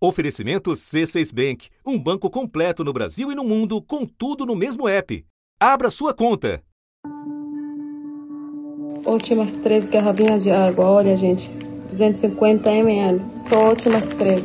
Oferecimento C6 Bank, um banco completo no Brasil e no mundo, com tudo no mesmo app. Abra sua conta. Últimas três garrafinhas de água, olha gente, 250 ml, só últimas três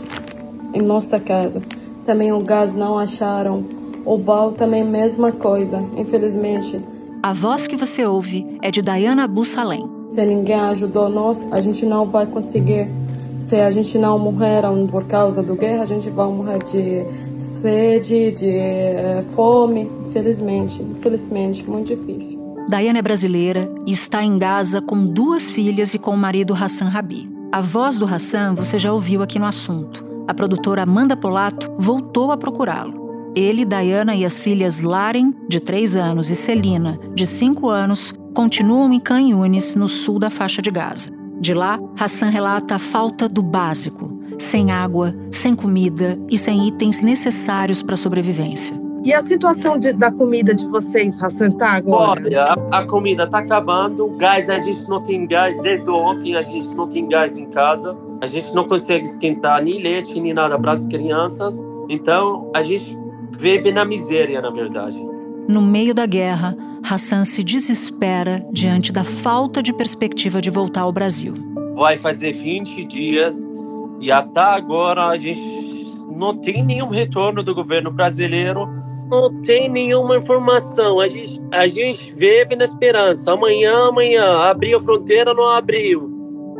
em nossa casa. Também o gás não acharam, o bal também mesma coisa, infelizmente. A voz que você ouve é de Diana Bussalem. Se ninguém ajudou nós, a gente não vai conseguir se a gente não morrer por causa da guerra, a gente vai morrer de sede, de eh, fome, infelizmente, infelizmente, muito difícil. Daiane é brasileira e está em Gaza com duas filhas e com o marido Hassan Rabi. A voz do Hassan você já ouviu aqui no assunto. A produtora Amanda Polato voltou a procurá-lo. Ele, Diana e as filhas Laren, de 3 anos, e Celina, de 5 anos, continuam em Khan Yunis, no sul da faixa de Gaza. De lá, Hassan relata a falta do básico, sem água, sem comida e sem itens necessários para a sobrevivência. E a situação de, da comida de vocês, Hassan, tá agora? Olha, a, a comida tá acabando, gás, a gente não tem gás, desde ontem a gente não tem gás em casa, a gente não consegue esquentar nem leite, nem nada para as crianças, então a gente vive na miséria, na verdade. No meio da guerra, Hassan se desespera diante da falta de perspectiva de voltar ao Brasil. Vai fazer 20 dias e até agora a gente não tem nenhum retorno do governo brasileiro, não tem nenhuma informação. A gente, a gente vive na esperança. Amanhã, amanhã, abriu a fronteira, não abriu.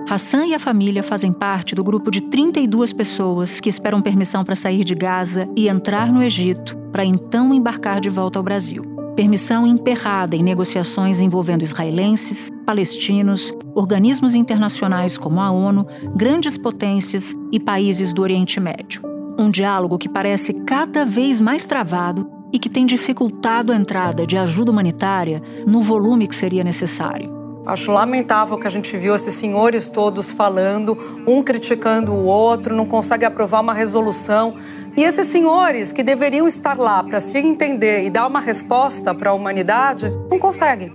Hassan e a família fazem parte do grupo de 32 pessoas que esperam permissão para sair de Gaza e entrar no Egito, para então embarcar de volta ao Brasil permissão emperrada em negociações envolvendo israelenses, palestinos, organismos internacionais como a ONU, grandes potências e países do Oriente Médio. Um diálogo que parece cada vez mais travado e que tem dificultado a entrada de ajuda humanitária no volume que seria necessário. Acho lamentável que a gente viu esses senhores todos falando, um criticando o outro, não consegue aprovar uma resolução. E esses senhores que deveriam estar lá para se entender e dar uma resposta para a humanidade, não conseguem.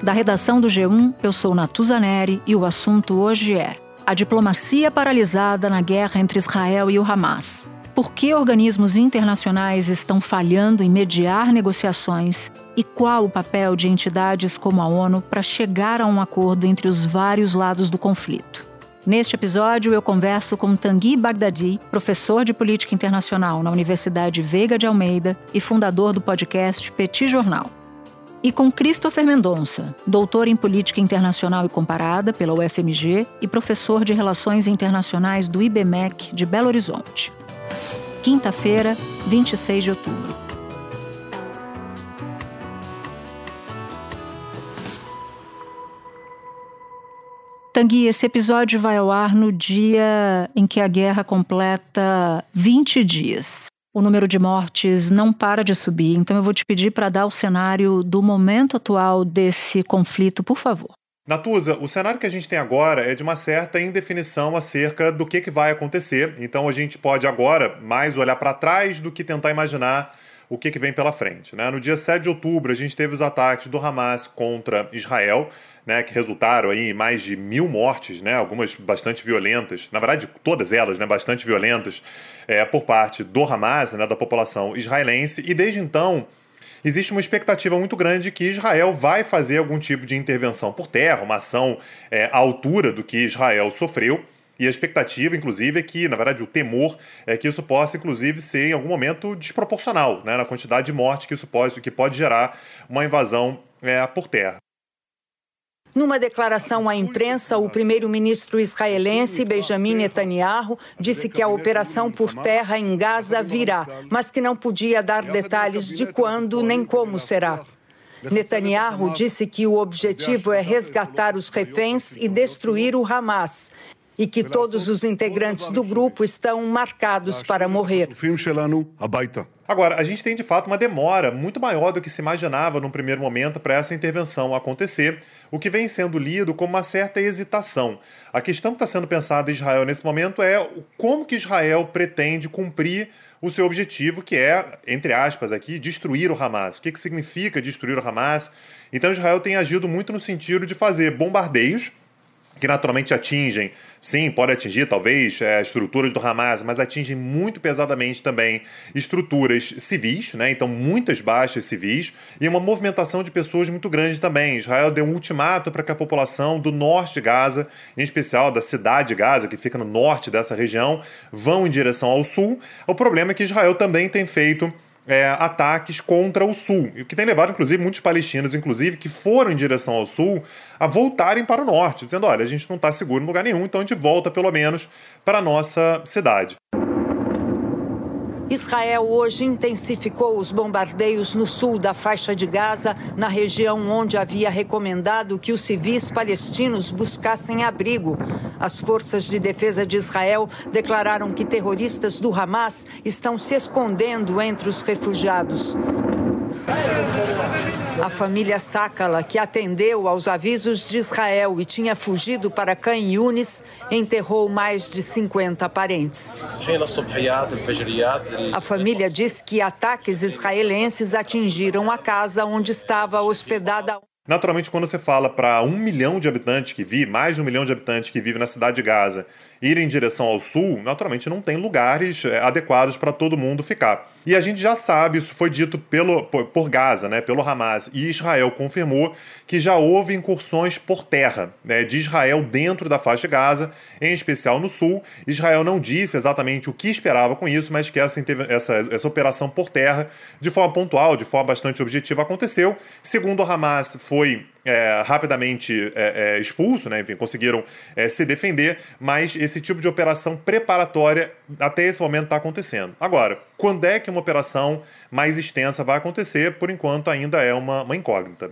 Da redação do G1, eu sou Natuza Neri e o assunto hoje é a diplomacia paralisada na guerra entre Israel e o Hamas. Por que organismos internacionais estão falhando em mediar negociações e qual o papel de entidades como a ONU para chegar a um acordo entre os vários lados do conflito? Neste episódio, eu converso com Tanguy Bagdadi, professor de política internacional na Universidade Veiga de Almeida e fundador do podcast Petit Jornal. E com Christopher Mendonça, doutor em política internacional e comparada pela UFMG e professor de relações internacionais do IBMEC de Belo Horizonte quinta-feira, 26 de outubro. Tanguy, esse episódio vai ao ar no dia em que a guerra completa 20 dias. O número de mortes não para de subir, então eu vou te pedir para dar o cenário do momento atual desse conflito, por favor. Natuza, o cenário que a gente tem agora é de uma certa indefinição acerca do que, que vai acontecer. Então a gente pode agora mais olhar para trás do que tentar imaginar o que, que vem pela frente. Né? No dia 7 de outubro, a gente teve os ataques do Hamas contra Israel, né, que resultaram em mais de mil mortes, né, algumas bastante violentas, na verdade todas elas né, bastante violentas, é, por parte do Hamas, né, da população israelense, e desde então existe uma expectativa muito grande que Israel vai fazer algum tipo de intervenção por terra, uma ação é, à altura do que Israel sofreu. E a expectativa, inclusive, é que, na verdade, o temor é que isso possa, inclusive, ser em algum momento desproporcional né, na quantidade de morte que isso pode, que pode gerar uma invasão é, por terra. Numa declaração à imprensa, o primeiro-ministro israelense Benjamin Netanyahu disse que a operação por terra em Gaza virá, mas que não podia dar detalhes de quando nem como será. Netanyahu disse que o objetivo é resgatar os reféns e destruir o Hamas e que todos os integrantes do grupo estão marcados para morrer. Agora, a gente tem de fato uma demora muito maior do que se imaginava num primeiro momento para essa intervenção acontecer, o que vem sendo lido como uma certa hesitação. A questão que está sendo pensada em Israel nesse momento é como que Israel pretende cumprir o seu objetivo, que é, entre aspas, aqui, destruir o Hamas. O que, que significa destruir o Hamas? Então Israel tem agido muito no sentido de fazer bombardeios que naturalmente atingem, sim, pode atingir talvez é, estruturas do Hamas, mas atingem muito pesadamente também estruturas civis, né? Então muitas baixas civis e uma movimentação de pessoas muito grande também. Israel deu um ultimato para que a população do norte de Gaza, em especial da cidade de Gaza, que fica no norte dessa região, vão em direção ao sul. O problema é que Israel também tem feito é, ataques contra o sul, o que tem levado, inclusive, muitos palestinos, inclusive, que foram em direção ao sul, a voltarem para o norte, dizendo: olha, a gente não está seguro em lugar nenhum, então a gente volta pelo menos para a nossa cidade. Israel hoje intensificou os bombardeios no sul da faixa de Gaza, na região onde havia recomendado que os civis palestinos buscassem abrigo. As forças de defesa de Israel declararam que terroristas do Hamas estão se escondendo entre os refugiados. A família Sakala, que atendeu aos avisos de Israel e tinha fugido para Khan Yunis, enterrou mais de 50 parentes. A família diz que ataques israelenses atingiram a casa onde estava hospedada. Naturalmente, quando você fala para um milhão de habitantes que vive, mais de um milhão de habitantes que vivem na cidade de Gaza, ir em direção ao sul, naturalmente não tem lugares é, adequados para todo mundo ficar. E a gente já sabe, isso foi dito pelo, por, Gaza, né, pelo Hamas, e Israel confirmou que já houve incursões por terra né, de Israel dentro da faixa de Gaza, em especial no sul. Israel não disse exatamente o que esperava com isso, mas que essa, essa, essa operação por terra, de forma pontual, de forma bastante objetiva, aconteceu. Segundo o Hamas, foi é, rapidamente é, é, expulso, né? Enfim, conseguiram é, se defender, mas esse tipo de operação preparatória até esse momento está acontecendo. Agora, quando é que uma operação mais extensa vai acontecer? Por enquanto, ainda é uma, uma incógnita.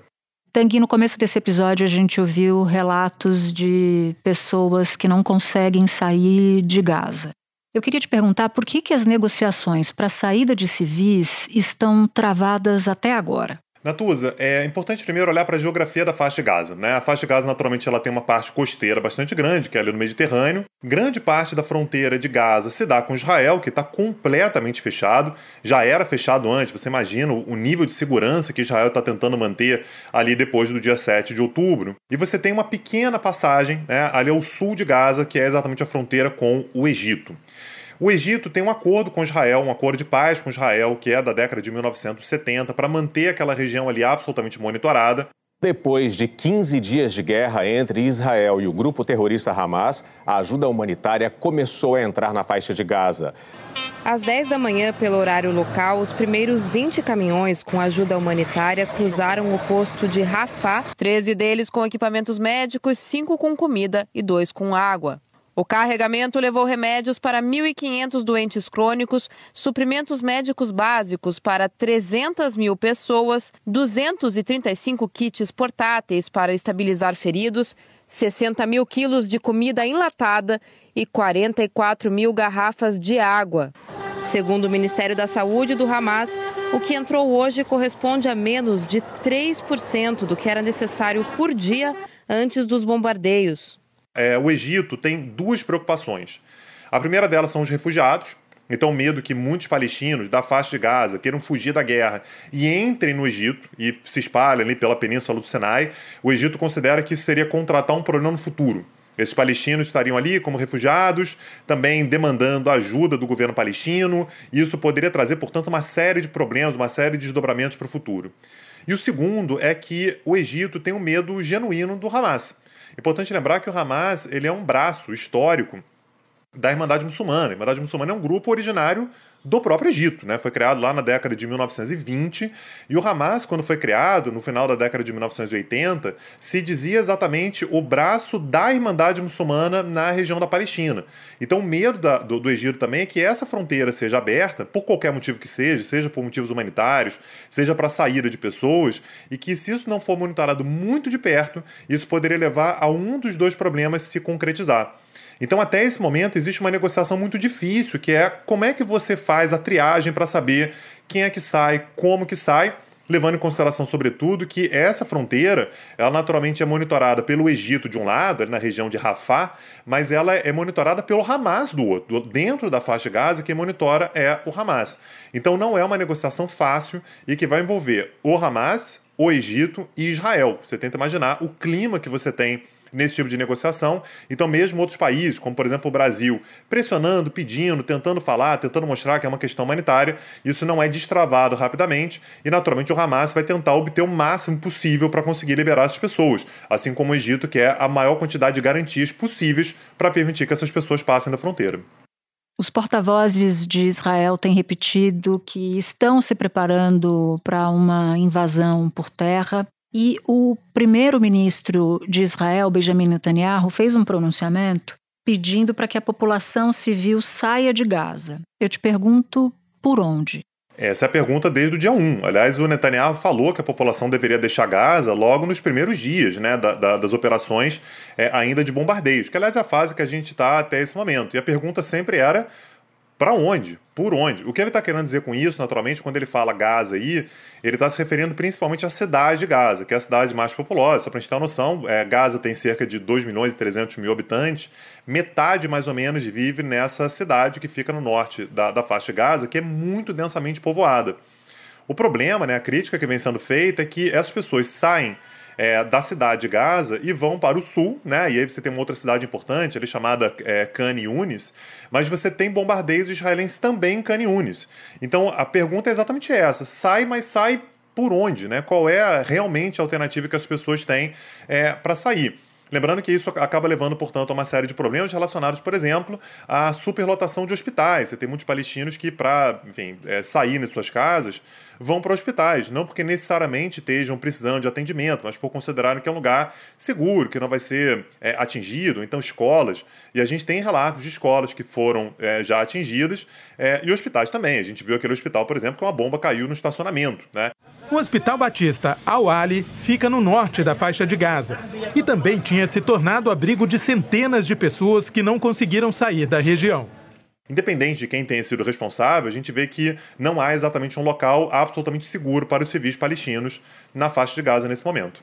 Tanguy, no começo desse episódio a gente ouviu relatos de pessoas que não conseguem sair de Gaza. Eu queria te perguntar por que, que as negociações para a saída de civis estão travadas até agora. Natuza, é importante primeiro olhar para a geografia da faixa de Gaza. Né? A faixa de Gaza, naturalmente, ela tem uma parte costeira bastante grande, que é ali no Mediterrâneo. Grande parte da fronteira de Gaza se dá com Israel, que está completamente fechado. Já era fechado antes, você imagina o nível de segurança que Israel está tentando manter ali depois do dia 7 de outubro. E você tem uma pequena passagem né, ali ao sul de Gaza, que é exatamente a fronteira com o Egito. O Egito tem um acordo com Israel, um acordo de paz com Israel, que é da década de 1970, para manter aquela região ali absolutamente monitorada. Depois de 15 dias de guerra entre Israel e o grupo terrorista Hamas, a ajuda humanitária começou a entrar na faixa de Gaza. Às 10 da manhã, pelo horário local, os primeiros 20 caminhões com ajuda humanitária cruzaram o posto de Rafah, 13 deles com equipamentos médicos, 5 com comida e 2 com água. O carregamento levou remédios para 1.500 doentes crônicos, suprimentos médicos básicos para 300 mil pessoas, 235 kits portáteis para estabilizar feridos, 60 mil quilos de comida enlatada e 44 mil garrafas de água. Segundo o Ministério da Saúde do Hamas, o que entrou hoje corresponde a menos de 3% do que era necessário por dia antes dos bombardeios é, o Egito tem duas preocupações. A primeira delas são os refugiados, então, medo que muitos palestinos da faixa de Gaza queiram fugir da guerra e entrem no Egito e se espalhem ali pela península do Sinai, o Egito considera que seria contratar um problema no futuro. Esses palestinos estariam ali como refugiados, também demandando ajuda do governo palestino, e isso poderia trazer, portanto, uma série de problemas, uma série de desdobramentos para o futuro. E o segundo é que o Egito tem um medo genuíno do Hamas. Importante lembrar que o Hamas ele é um braço histórico da Irmandade Muçulmana. A Irmandade Muçulmana é um grupo originário do próprio Egito, né? Foi criado lá na década de 1920 e o Hamas, quando foi criado no final da década de 1980, se dizia exatamente o braço da Irmandade Muçulmana na região da Palestina. Então, o medo da, do, do, Egito também é que essa fronteira seja aberta, por qualquer motivo que seja, seja por motivos humanitários, seja para saída de pessoas, e que se isso não for monitorado muito de perto, isso poderia levar a um dos dois problemas se concretizar. Então, até esse momento, existe uma negociação muito difícil, que é como é que você faz a triagem para saber quem é que sai, como que sai, levando em consideração, sobretudo, que essa fronteira, ela naturalmente é monitorada pelo Egito de um lado, na região de Rafah, mas ela é monitorada pelo Hamas do outro. Dentro da faixa de Gaza, quem monitora é o Hamas. Então não é uma negociação fácil e que vai envolver o Hamas, o Egito e Israel. Você tenta imaginar o clima que você tem nesse tipo de negociação. Então, mesmo outros países, como por exemplo o Brasil, pressionando, pedindo, tentando falar, tentando mostrar que é uma questão humanitária, isso não é destravado rapidamente e, naturalmente, o Hamas vai tentar obter o máximo possível para conseguir liberar essas pessoas, assim como o Egito quer a maior quantidade de garantias possíveis para permitir que essas pessoas passem da fronteira. Os porta-vozes de Israel têm repetido que estão se preparando para uma invasão por terra. E o primeiro-ministro de Israel, Benjamin Netanyahu, fez um pronunciamento pedindo para que a população civil saia de Gaza. Eu te pergunto por onde? Essa é a pergunta desde o dia 1. Aliás, o Netanyahu falou que a população deveria deixar Gaza logo nos primeiros dias né, da, da, das operações é, ainda de bombardeios, que aliás é a fase que a gente está até esse momento. E a pergunta sempre era para onde? Por onde? O que ele está querendo dizer com isso, naturalmente, quando ele fala Gaza aí, ele está se referindo principalmente à cidade de Gaza, que é a cidade mais populosa. Só para a gente ter uma noção, é, Gaza tem cerca de 2 milhões e 300 mil habitantes. Metade, mais ou menos, vive nessa cidade que fica no norte da, da faixa de Gaza, que é muito densamente povoada. O problema, né, a crítica que vem sendo feita é que essas pessoas saem é, da cidade de Gaza e vão para o sul, né? E aí você tem uma outra cidade importante, ali chamada é, Khan Yunis, mas você tem bombardeios israelenses também em Khan Yunis. Então a pergunta é exatamente essa: sai, mas sai por onde, né? Qual é realmente a alternativa que as pessoas têm é, para sair? Lembrando que isso acaba levando, portanto, a uma série de problemas relacionados, por exemplo, à superlotação de hospitais. Você tem muitos palestinos que, para é, sair de suas casas, vão para hospitais. Não porque necessariamente estejam precisando de atendimento, mas por considerarem que é um lugar seguro, que não vai ser é, atingido. Então, escolas. E a gente tem relatos de escolas que foram é, já atingidas é, e hospitais também. A gente viu aquele hospital, por exemplo, que uma bomba caiu no estacionamento. Né? O Hospital Batista Al-Ali fica no norte da faixa de Gaza e também tinha se tornado abrigo de centenas de pessoas que não conseguiram sair da região. Independente de quem tenha sido responsável, a gente vê que não há exatamente um local absolutamente seguro para os civis palestinos na faixa de Gaza nesse momento.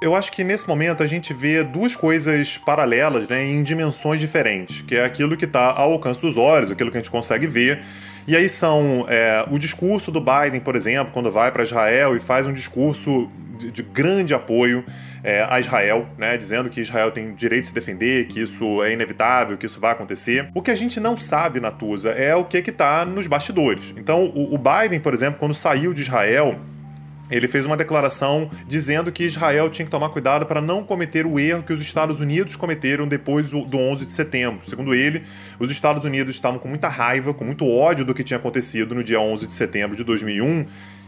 Eu acho que nesse momento a gente vê duas coisas paralelas né, em dimensões diferentes, que é aquilo que está ao alcance dos olhos, aquilo que a gente consegue ver, e aí são é, o discurso do Biden, por exemplo, quando vai para Israel e faz um discurso de, de grande apoio é, a Israel, né, dizendo que Israel tem direito de se defender, que isso é inevitável, que isso vai acontecer. O que a gente não sabe, Natuza, é o que está nos bastidores. Então, o, o Biden, por exemplo, quando saiu de Israel, ele fez uma declaração dizendo que Israel tinha que tomar cuidado para não cometer o erro que os Estados Unidos cometeram depois do 11 de setembro. Segundo ele, os Estados Unidos estavam com muita raiva, com muito ódio do que tinha acontecido no dia 11 de setembro de 2001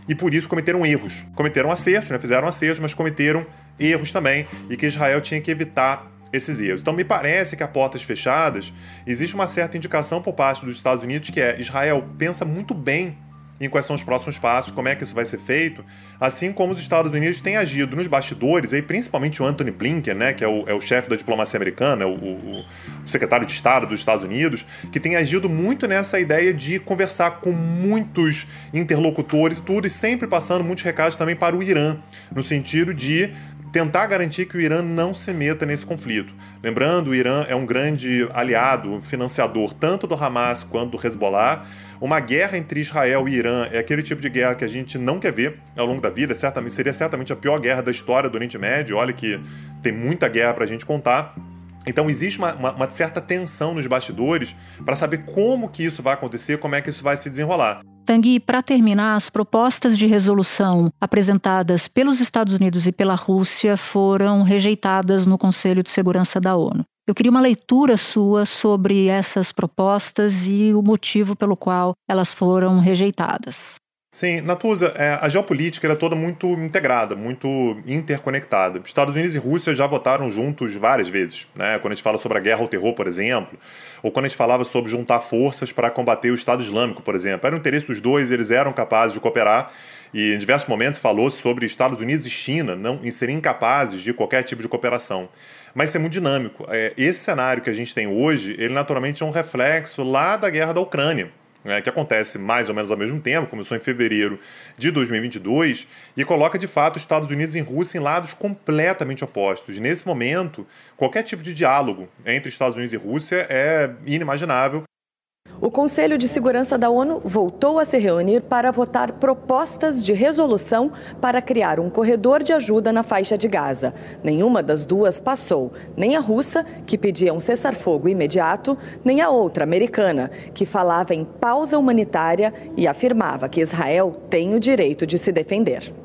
e por isso cometeram erros. Cometeram acertos, né? fizeram acertos, mas cometeram erros também e que Israel tinha que evitar esses erros. Então me parece que a portas fechadas existe uma certa indicação por parte dos Estados Unidos que é Israel pensa muito bem em quais são os próximos passos, como é que isso vai ser feito, assim como os Estados Unidos têm agido nos bastidores, aí principalmente o Anthony Blinken, né, que é o, é o chefe da diplomacia americana, é o, o, o, secretário de Estado dos Estados Unidos, que tem agido muito nessa ideia de conversar com muitos interlocutores, tudo, e sempre passando muitos recados também para o Irã, no sentido de tentar garantir que o Irã não se meta nesse conflito. Lembrando, o Irã é um grande aliado, financiador tanto do Hamas quanto do Hezbollah, uma guerra entre Israel e Irã é aquele tipo de guerra que a gente não quer ver ao longo da vida. Certamente, seria certamente a pior guerra da história do Oriente Médio. Olha que tem muita guerra para a gente contar. Então existe uma, uma, uma certa tensão nos bastidores para saber como que isso vai acontecer, como é que isso vai se desenrolar. Tanguy, para terminar, as propostas de resolução apresentadas pelos Estados Unidos e pela Rússia foram rejeitadas no Conselho de Segurança da ONU. Eu queria uma leitura sua sobre essas propostas e o motivo pelo qual elas foram rejeitadas. Sim, Natuza, é, a geopolítica é toda muito integrada, muito interconectada. Estados Unidos e Rússia já votaram juntos várias vezes, né? Quando a gente fala sobre a guerra ao terror, por exemplo, ou quando a gente falava sobre juntar forças para combater o Estado Islâmico, por exemplo. Era o interesse dos dois, eles eram capazes de cooperar e em diversos momentos falou sobre Estados Unidos e China não serem incapazes de qualquer tipo de cooperação mas isso é muito dinâmico. É, esse cenário que a gente tem hoje, ele naturalmente é um reflexo lá da guerra da Ucrânia. Né, que acontece mais ou menos ao mesmo tempo, começou em fevereiro de 2022, e coloca de fato os Estados Unidos e Rússia em lados completamente opostos. Nesse momento, qualquer tipo de diálogo entre Estados Unidos e Rússia é inimaginável. O Conselho de Segurança da ONU voltou a se reunir para votar propostas de resolução para criar um corredor de ajuda na faixa de Gaza. Nenhuma das duas passou, nem a russa, que pedia um cessar-fogo imediato, nem a outra, americana, que falava em pausa humanitária e afirmava que Israel tem o direito de se defender.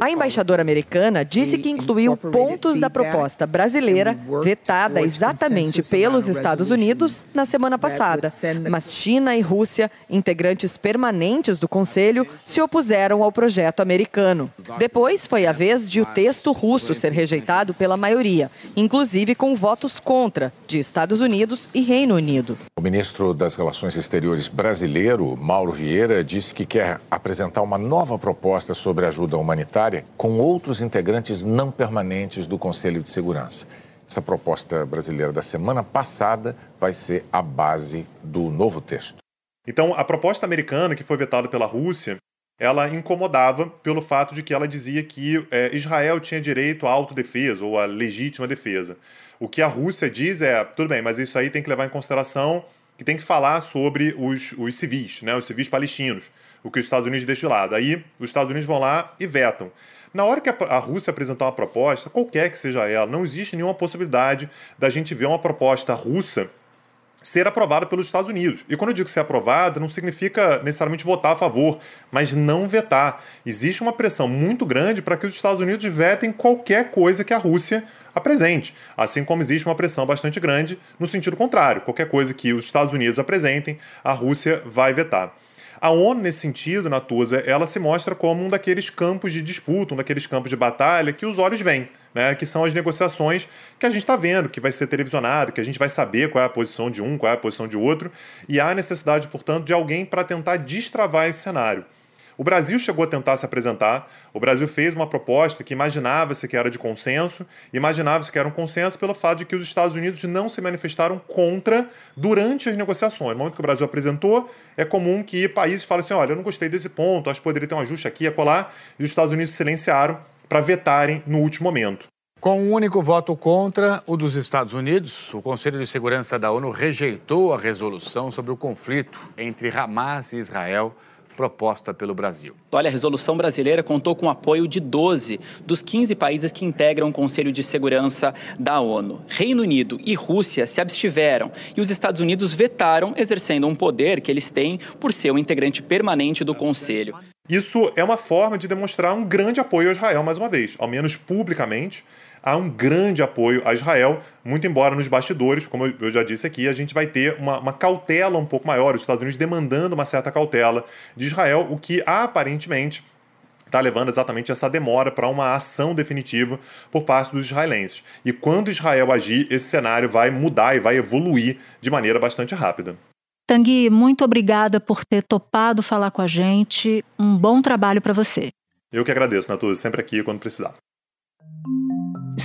A embaixadora americana disse que incluiu pontos da proposta brasileira, vetada exatamente pelos Estados Unidos na semana passada. Mas China e Rússia, integrantes permanentes do Conselho, se opuseram ao projeto americano. Depois foi a vez de o texto russo ser rejeitado pela maioria, inclusive com votos contra de Estados Unidos e Reino Unido. O ministro das Relações Exteriores brasileiro, Mauro Vieira, disse que quer apresentar uma nova nova proposta sobre ajuda humanitária com outros integrantes não permanentes do Conselho de Segurança. Essa proposta brasileira da semana passada vai ser a base do novo texto. Então, a proposta americana, que foi vetada pela Rússia, ela incomodava pelo fato de que ela dizia que é, Israel tinha direito à autodefesa ou à legítima defesa. O que a Rússia diz é, tudo bem, mas isso aí tem que levar em consideração que tem que falar sobre os, os civis, né, os civis palestinos o que os Estados Unidos deixam de lado. Aí os Estados Unidos vão lá e vetam. Na hora que a Rússia apresentar uma proposta, qualquer que seja ela, não existe nenhuma possibilidade da gente ver uma proposta russa ser aprovada pelos Estados Unidos. E quando eu digo ser aprovada, não significa necessariamente votar a favor, mas não vetar. Existe uma pressão muito grande para que os Estados Unidos vetem qualquer coisa que a Rússia apresente. Assim como existe uma pressão bastante grande no sentido contrário. Qualquer coisa que os Estados Unidos apresentem, a Rússia vai vetar. A ONU, nesse sentido, Natuza, ela se mostra como um daqueles campos de disputa, um daqueles campos de batalha que os olhos veem. Né, que são as negociações que a gente está vendo, que vai ser televisionado, que a gente vai saber qual é a posição de um, qual é a posição de outro, e há necessidade, portanto, de alguém para tentar destravar esse cenário. O Brasil chegou a tentar se apresentar. O Brasil fez uma proposta que imaginava-se que era de consenso, imaginava-se que era um consenso pelo fato de que os Estados Unidos não se manifestaram contra durante as negociações. No momento que o Brasil apresentou, é comum que países falem assim: olha, eu não gostei desse ponto, acho que poderia ter um ajuste aqui e acolá, e os Estados Unidos silenciaram para vetarem no último momento. Com um único voto contra, o dos Estados Unidos, o Conselho de Segurança da ONU rejeitou a resolução sobre o conflito entre Hamas e Israel proposta pelo Brasil. Olha, a resolução brasileira contou com o apoio de 12 dos 15 países que integram o Conselho de Segurança da ONU. Reino Unido e Rússia se abstiveram e os Estados Unidos vetaram, exercendo um poder que eles têm por ser um integrante permanente do Conselho. Isso é uma forma de demonstrar um grande apoio a Israel, mais uma vez, ao menos publicamente há um grande apoio a Israel, muito embora nos bastidores, como eu já disse aqui, a gente vai ter uma, uma cautela um pouco maior, os Estados Unidos demandando uma certa cautela de Israel, o que aparentemente está levando exatamente essa demora para uma ação definitiva por parte dos israelenses. E quando Israel agir, esse cenário vai mudar e vai evoluir de maneira bastante rápida. Tanguy, muito obrigada por ter topado falar com a gente. Um bom trabalho para você. Eu que agradeço, Natuza, sempre aqui quando precisar.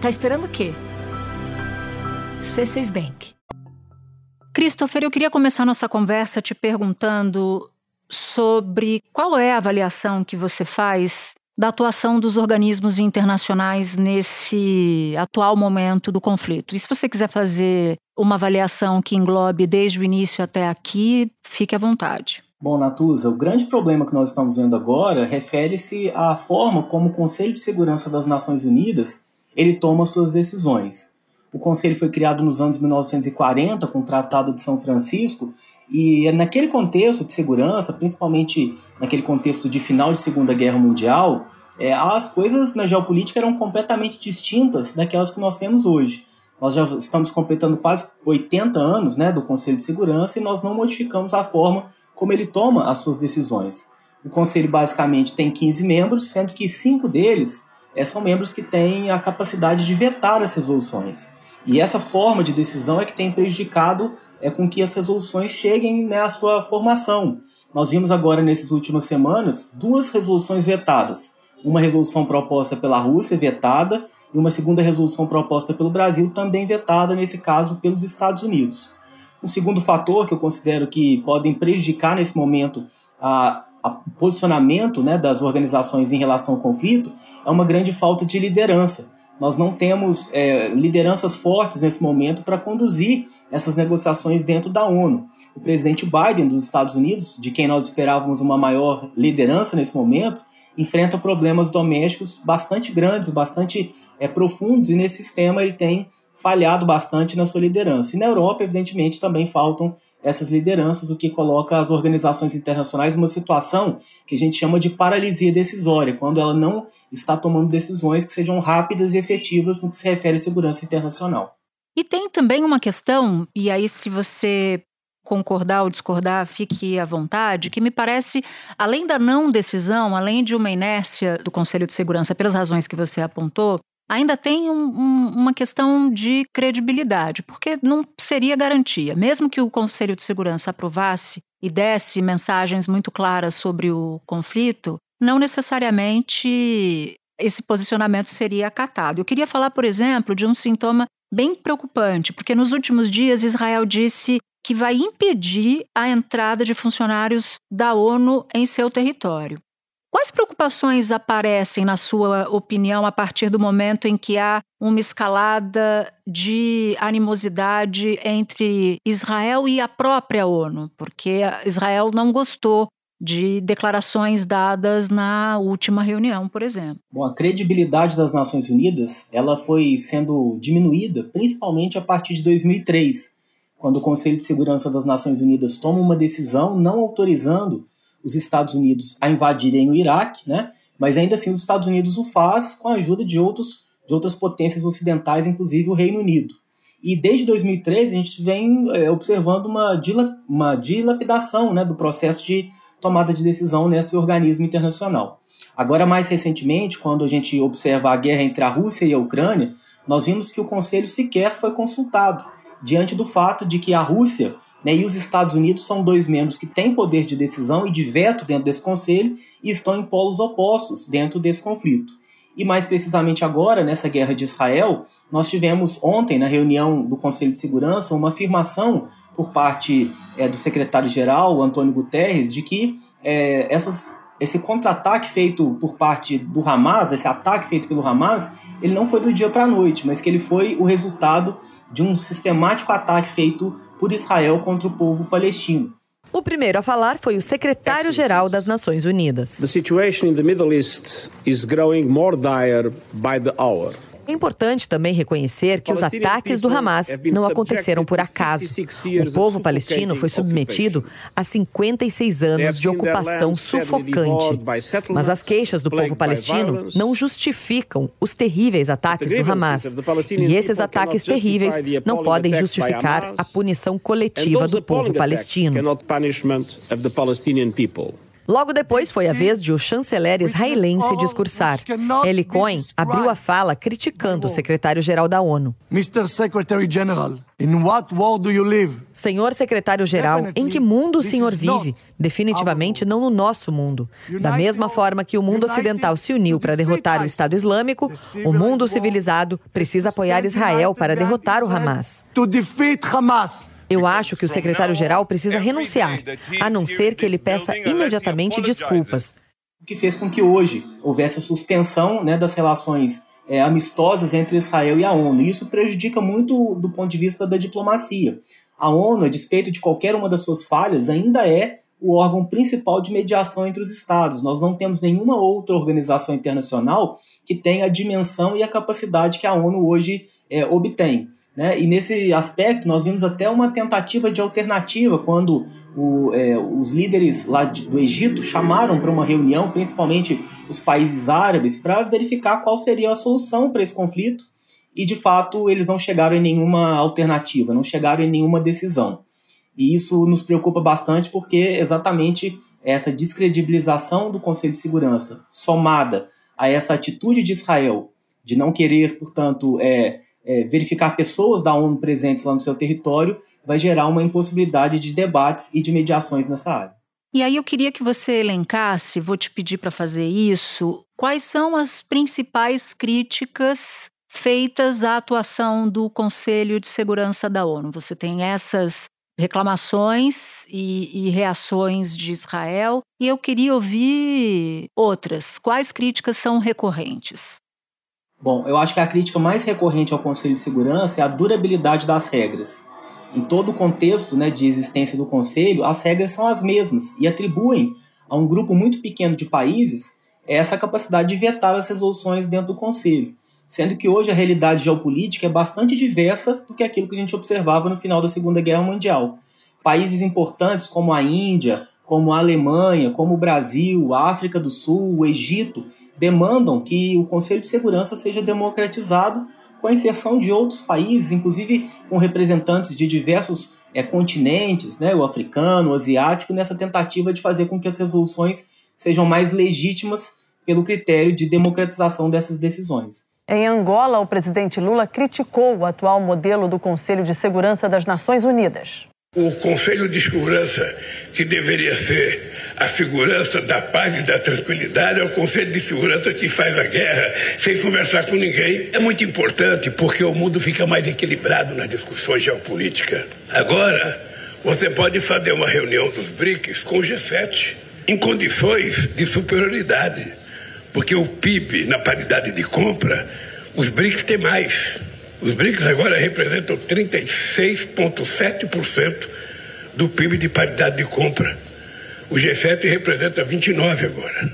Tá esperando o quê? C6 Bank. Christopher, eu queria começar nossa conversa te perguntando sobre qual é a avaliação que você faz da atuação dos organismos internacionais nesse atual momento do conflito. E se você quiser fazer uma avaliação que englobe desde o início até aqui, fique à vontade. Bom, Natuza, o grande problema que nós estamos vendo agora refere-se à forma como o Conselho de Segurança das Nações Unidas ele toma suas decisões. O Conselho foi criado nos anos 1940 com o Tratado de São Francisco e naquele contexto de segurança, principalmente naquele contexto de final de Segunda Guerra Mundial, é, as coisas na geopolítica eram completamente distintas daquelas que nós temos hoje. Nós já estamos completando quase 80 anos né, do Conselho de Segurança e nós não modificamos a forma como ele toma as suas decisões. O Conselho basicamente tem 15 membros, sendo que cinco deles é, são membros que têm a capacidade de vetar as resoluções. E essa forma de decisão é que tem prejudicado é com que as resoluções cheguem né, à sua formação. Nós vimos agora, nessas últimas semanas, duas resoluções vetadas. Uma resolução proposta pela Rússia, vetada, e uma segunda resolução proposta pelo Brasil, também vetada, nesse caso, pelos Estados Unidos. Um segundo fator que eu considero que podem prejudicar nesse momento a posicionamento né, das organizações em relação ao conflito é uma grande falta de liderança. Nós não temos é, lideranças fortes nesse momento para conduzir essas negociações dentro da ONU. O presidente Biden dos Estados Unidos, de quem nós esperávamos uma maior liderança nesse momento, enfrenta problemas domésticos bastante grandes, bastante é, profundos, e nesse sistema ele tem falhado bastante na sua liderança. E na Europa, evidentemente, também faltam essas lideranças, o que coloca as organizações internacionais numa situação que a gente chama de paralisia decisória, quando ela não está tomando decisões que sejam rápidas e efetivas no que se refere à segurança internacional. E tem também uma questão, e aí se você concordar ou discordar, fique à vontade, que me parece, além da não decisão, além de uma inércia do Conselho de Segurança pelas razões que você apontou, ainda tem um, um, uma questão de credibilidade, porque não seria garantia. Mesmo que o Conselho de Segurança aprovasse e desse mensagens muito claras sobre o conflito, não necessariamente esse posicionamento seria acatado. Eu queria falar, por exemplo, de um sintoma bem preocupante, porque nos últimos dias Israel disse que vai impedir a entrada de funcionários da ONU em seu território. Quais preocupações aparecem, na sua opinião, a partir do momento em que há uma escalada de animosidade entre Israel e a própria ONU? Porque Israel não gostou de declarações dadas na última reunião, por exemplo. Bom, a credibilidade das Nações Unidas ela foi sendo diminuída, principalmente a partir de 2003, quando o Conselho de Segurança das Nações Unidas toma uma decisão não autorizando os Estados Unidos a invadirem o Iraque, né? mas ainda assim os Estados Unidos o faz com a ajuda de, outros, de outras potências ocidentais, inclusive o Reino Unido. E desde 2013 a gente vem é, observando uma, uma dilapidação né, do processo de tomada de decisão nesse organismo internacional. Agora, mais recentemente, quando a gente observa a guerra entre a Rússia e a Ucrânia, nós vimos que o Conselho sequer foi consultado, diante do fato de que a Rússia né? E os Estados Unidos são dois membros que têm poder de decisão e de veto dentro desse conselho e estão em polos opostos dentro desse conflito. E mais precisamente agora, nessa guerra de Israel, nós tivemos ontem, na reunião do Conselho de Segurança, uma afirmação por parte é, do secretário-geral, Antônio Guterres, de que é, essas, esse contra-ataque feito por parte do Hamas, esse ataque feito pelo Hamas, ele não foi do dia para a noite, mas que ele foi o resultado de um sistemático ataque feito por Israel contra o povo palestino. O primeiro a falar foi o secretário-geral das Nações Unidas. The situation in the Middle East is growing more dire by the hour. É importante também reconhecer que os ataques do Hamas não aconteceram por acaso. O povo palestino foi submetido a 56 anos de ocupação sufocante. Mas as queixas do povo palestino não justificam os terríveis ataques do Hamas. E esses ataques terríveis não podem justificar a punição coletiva do povo palestino. Logo depois foi a vez de o chanceler israelense discursar. Eli Cohen abriu a fala criticando o secretário-geral da ONU. Mr. Secretary General, in what world do you live? Senhor secretário-geral, em que mundo o senhor vive? Definitivamente não no nosso mundo. Da mesma forma que o mundo ocidental se uniu para derrotar o Estado Islâmico, o mundo civilizado precisa apoiar Israel para derrotar o Hamas. To defeat Hamas. Eu acho que o secretário-geral precisa renunciar, a não ser que ele peça imediatamente desculpas. O que fez com que hoje houvesse a suspensão né, das relações é, amistosas entre Israel e a ONU. Isso prejudica muito do ponto de vista da diplomacia. A ONU, a despeito de qualquer uma das suas falhas, ainda é o órgão principal de mediação entre os estados. Nós não temos nenhuma outra organização internacional que tenha a dimensão e a capacidade que a ONU hoje é, obtém. Né? E nesse aspecto, nós vimos até uma tentativa de alternativa quando o, é, os líderes lá de, do Egito chamaram para uma reunião, principalmente os países árabes, para verificar qual seria a solução para esse conflito. E de fato, eles não chegaram em nenhuma alternativa, não chegaram em nenhuma decisão. E isso nos preocupa bastante porque exatamente essa descredibilização do Conselho de Segurança, somada a essa atitude de Israel de não querer, portanto, é, é, verificar pessoas da ONU presentes lá no seu território vai gerar uma impossibilidade de debates e de mediações nessa área. E aí eu queria que você elencasse, vou te pedir para fazer isso, quais são as principais críticas feitas à atuação do Conselho de Segurança da ONU. Você tem essas reclamações e, e, reações de Israel, e eu queria ouvir outras. Quais críticas são recorrentes? Bom, eu acho que a crítica mais recorrente ao Conselho de Segurança é a durabilidade das regras. Em todo o contexto né, de existência do Conselho, as regras são as mesmas e atribuem a um grupo muito pequeno de países essa capacidade de vetar as resoluções dentro do Conselho, sendo que hoje a realidade geopolítica é bastante diversa do que aquilo que a gente observava no final da Segunda Guerra Mundial. Países importantes como a Índia, como a Alemanha, como o Brasil, a África do Sul, o Egito, demandam que o Conselho de Segurança seja democratizado com a inserção de outros países, inclusive com representantes de diversos é, continentes, né, o africano, o asiático, nessa tentativa de fazer com que as resoluções sejam mais legítimas pelo critério de democratização dessas decisões. Em Angola, o presidente Lula criticou o atual modelo do Conselho de Segurança das Nações Unidas. O Conselho de Segurança, que deveria ser a segurança da paz e da tranquilidade, é o Conselho de Segurança que faz a guerra sem conversar com ninguém. É muito importante porque o mundo fica mais equilibrado na discussão geopolítica. Agora, você pode fazer uma reunião dos BRICS com o G7 em condições de superioridade, porque o PIB na paridade de compra, os BRICS têm mais. Os BRICS agora representam 36,7% do PIB de paridade de compra. O G7 representa 29 agora.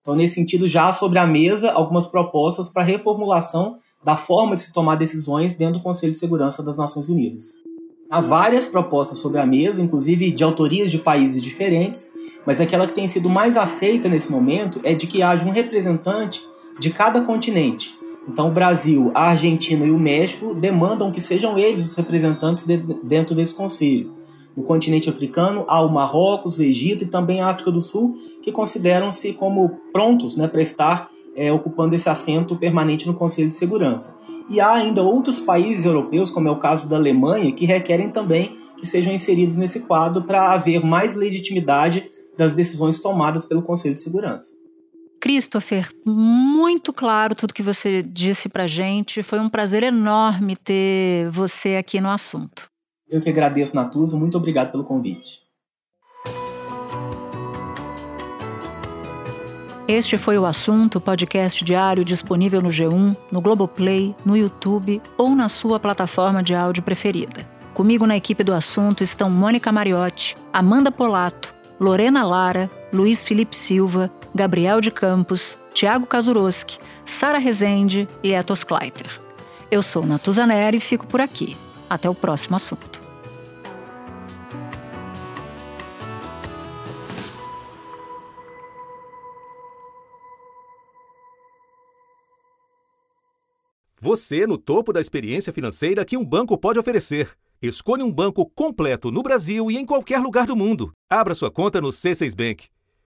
Então, nesse sentido, já sobre a mesa algumas propostas para reformulação da forma de se tomar decisões dentro do Conselho de Segurança das Nações Unidas. Há várias propostas sobre a mesa, inclusive de autorias de países diferentes, mas aquela que tem sido mais aceita nesse momento é de que haja um representante de cada continente, então, o Brasil, a Argentina e o México demandam que sejam eles os representantes de, dentro desse conselho. No continente africano, há o Marrocos, o Egito e também a África do Sul, que consideram-se como prontos né, para estar é, ocupando esse assento permanente no Conselho de Segurança. E há ainda outros países europeus, como é o caso da Alemanha, que requerem também que sejam inseridos nesse quadro para haver mais legitimidade das decisões tomadas pelo Conselho de Segurança. Christopher, muito claro tudo que você disse para gente. Foi um prazer enorme ter você aqui no assunto. Eu que agradeço, Natuza. Muito obrigado pelo convite. Este foi o assunto, podcast diário disponível no G1, no Globoplay, no YouTube ou na sua plataforma de áudio preferida. Comigo na equipe do assunto estão Mônica Mariotti, Amanda Polato, Lorena Lara, Luiz Felipe Silva, Gabriel de Campos, Tiago Kazuroski, Sara Rezende e Etos Kleiter. Eu sou Natuza Neri e fico por aqui. Até o próximo assunto. Você no topo da experiência financeira que um banco pode oferecer. Escolha um banco completo no Brasil e em qualquer lugar do mundo. Abra sua conta no C6 Bank.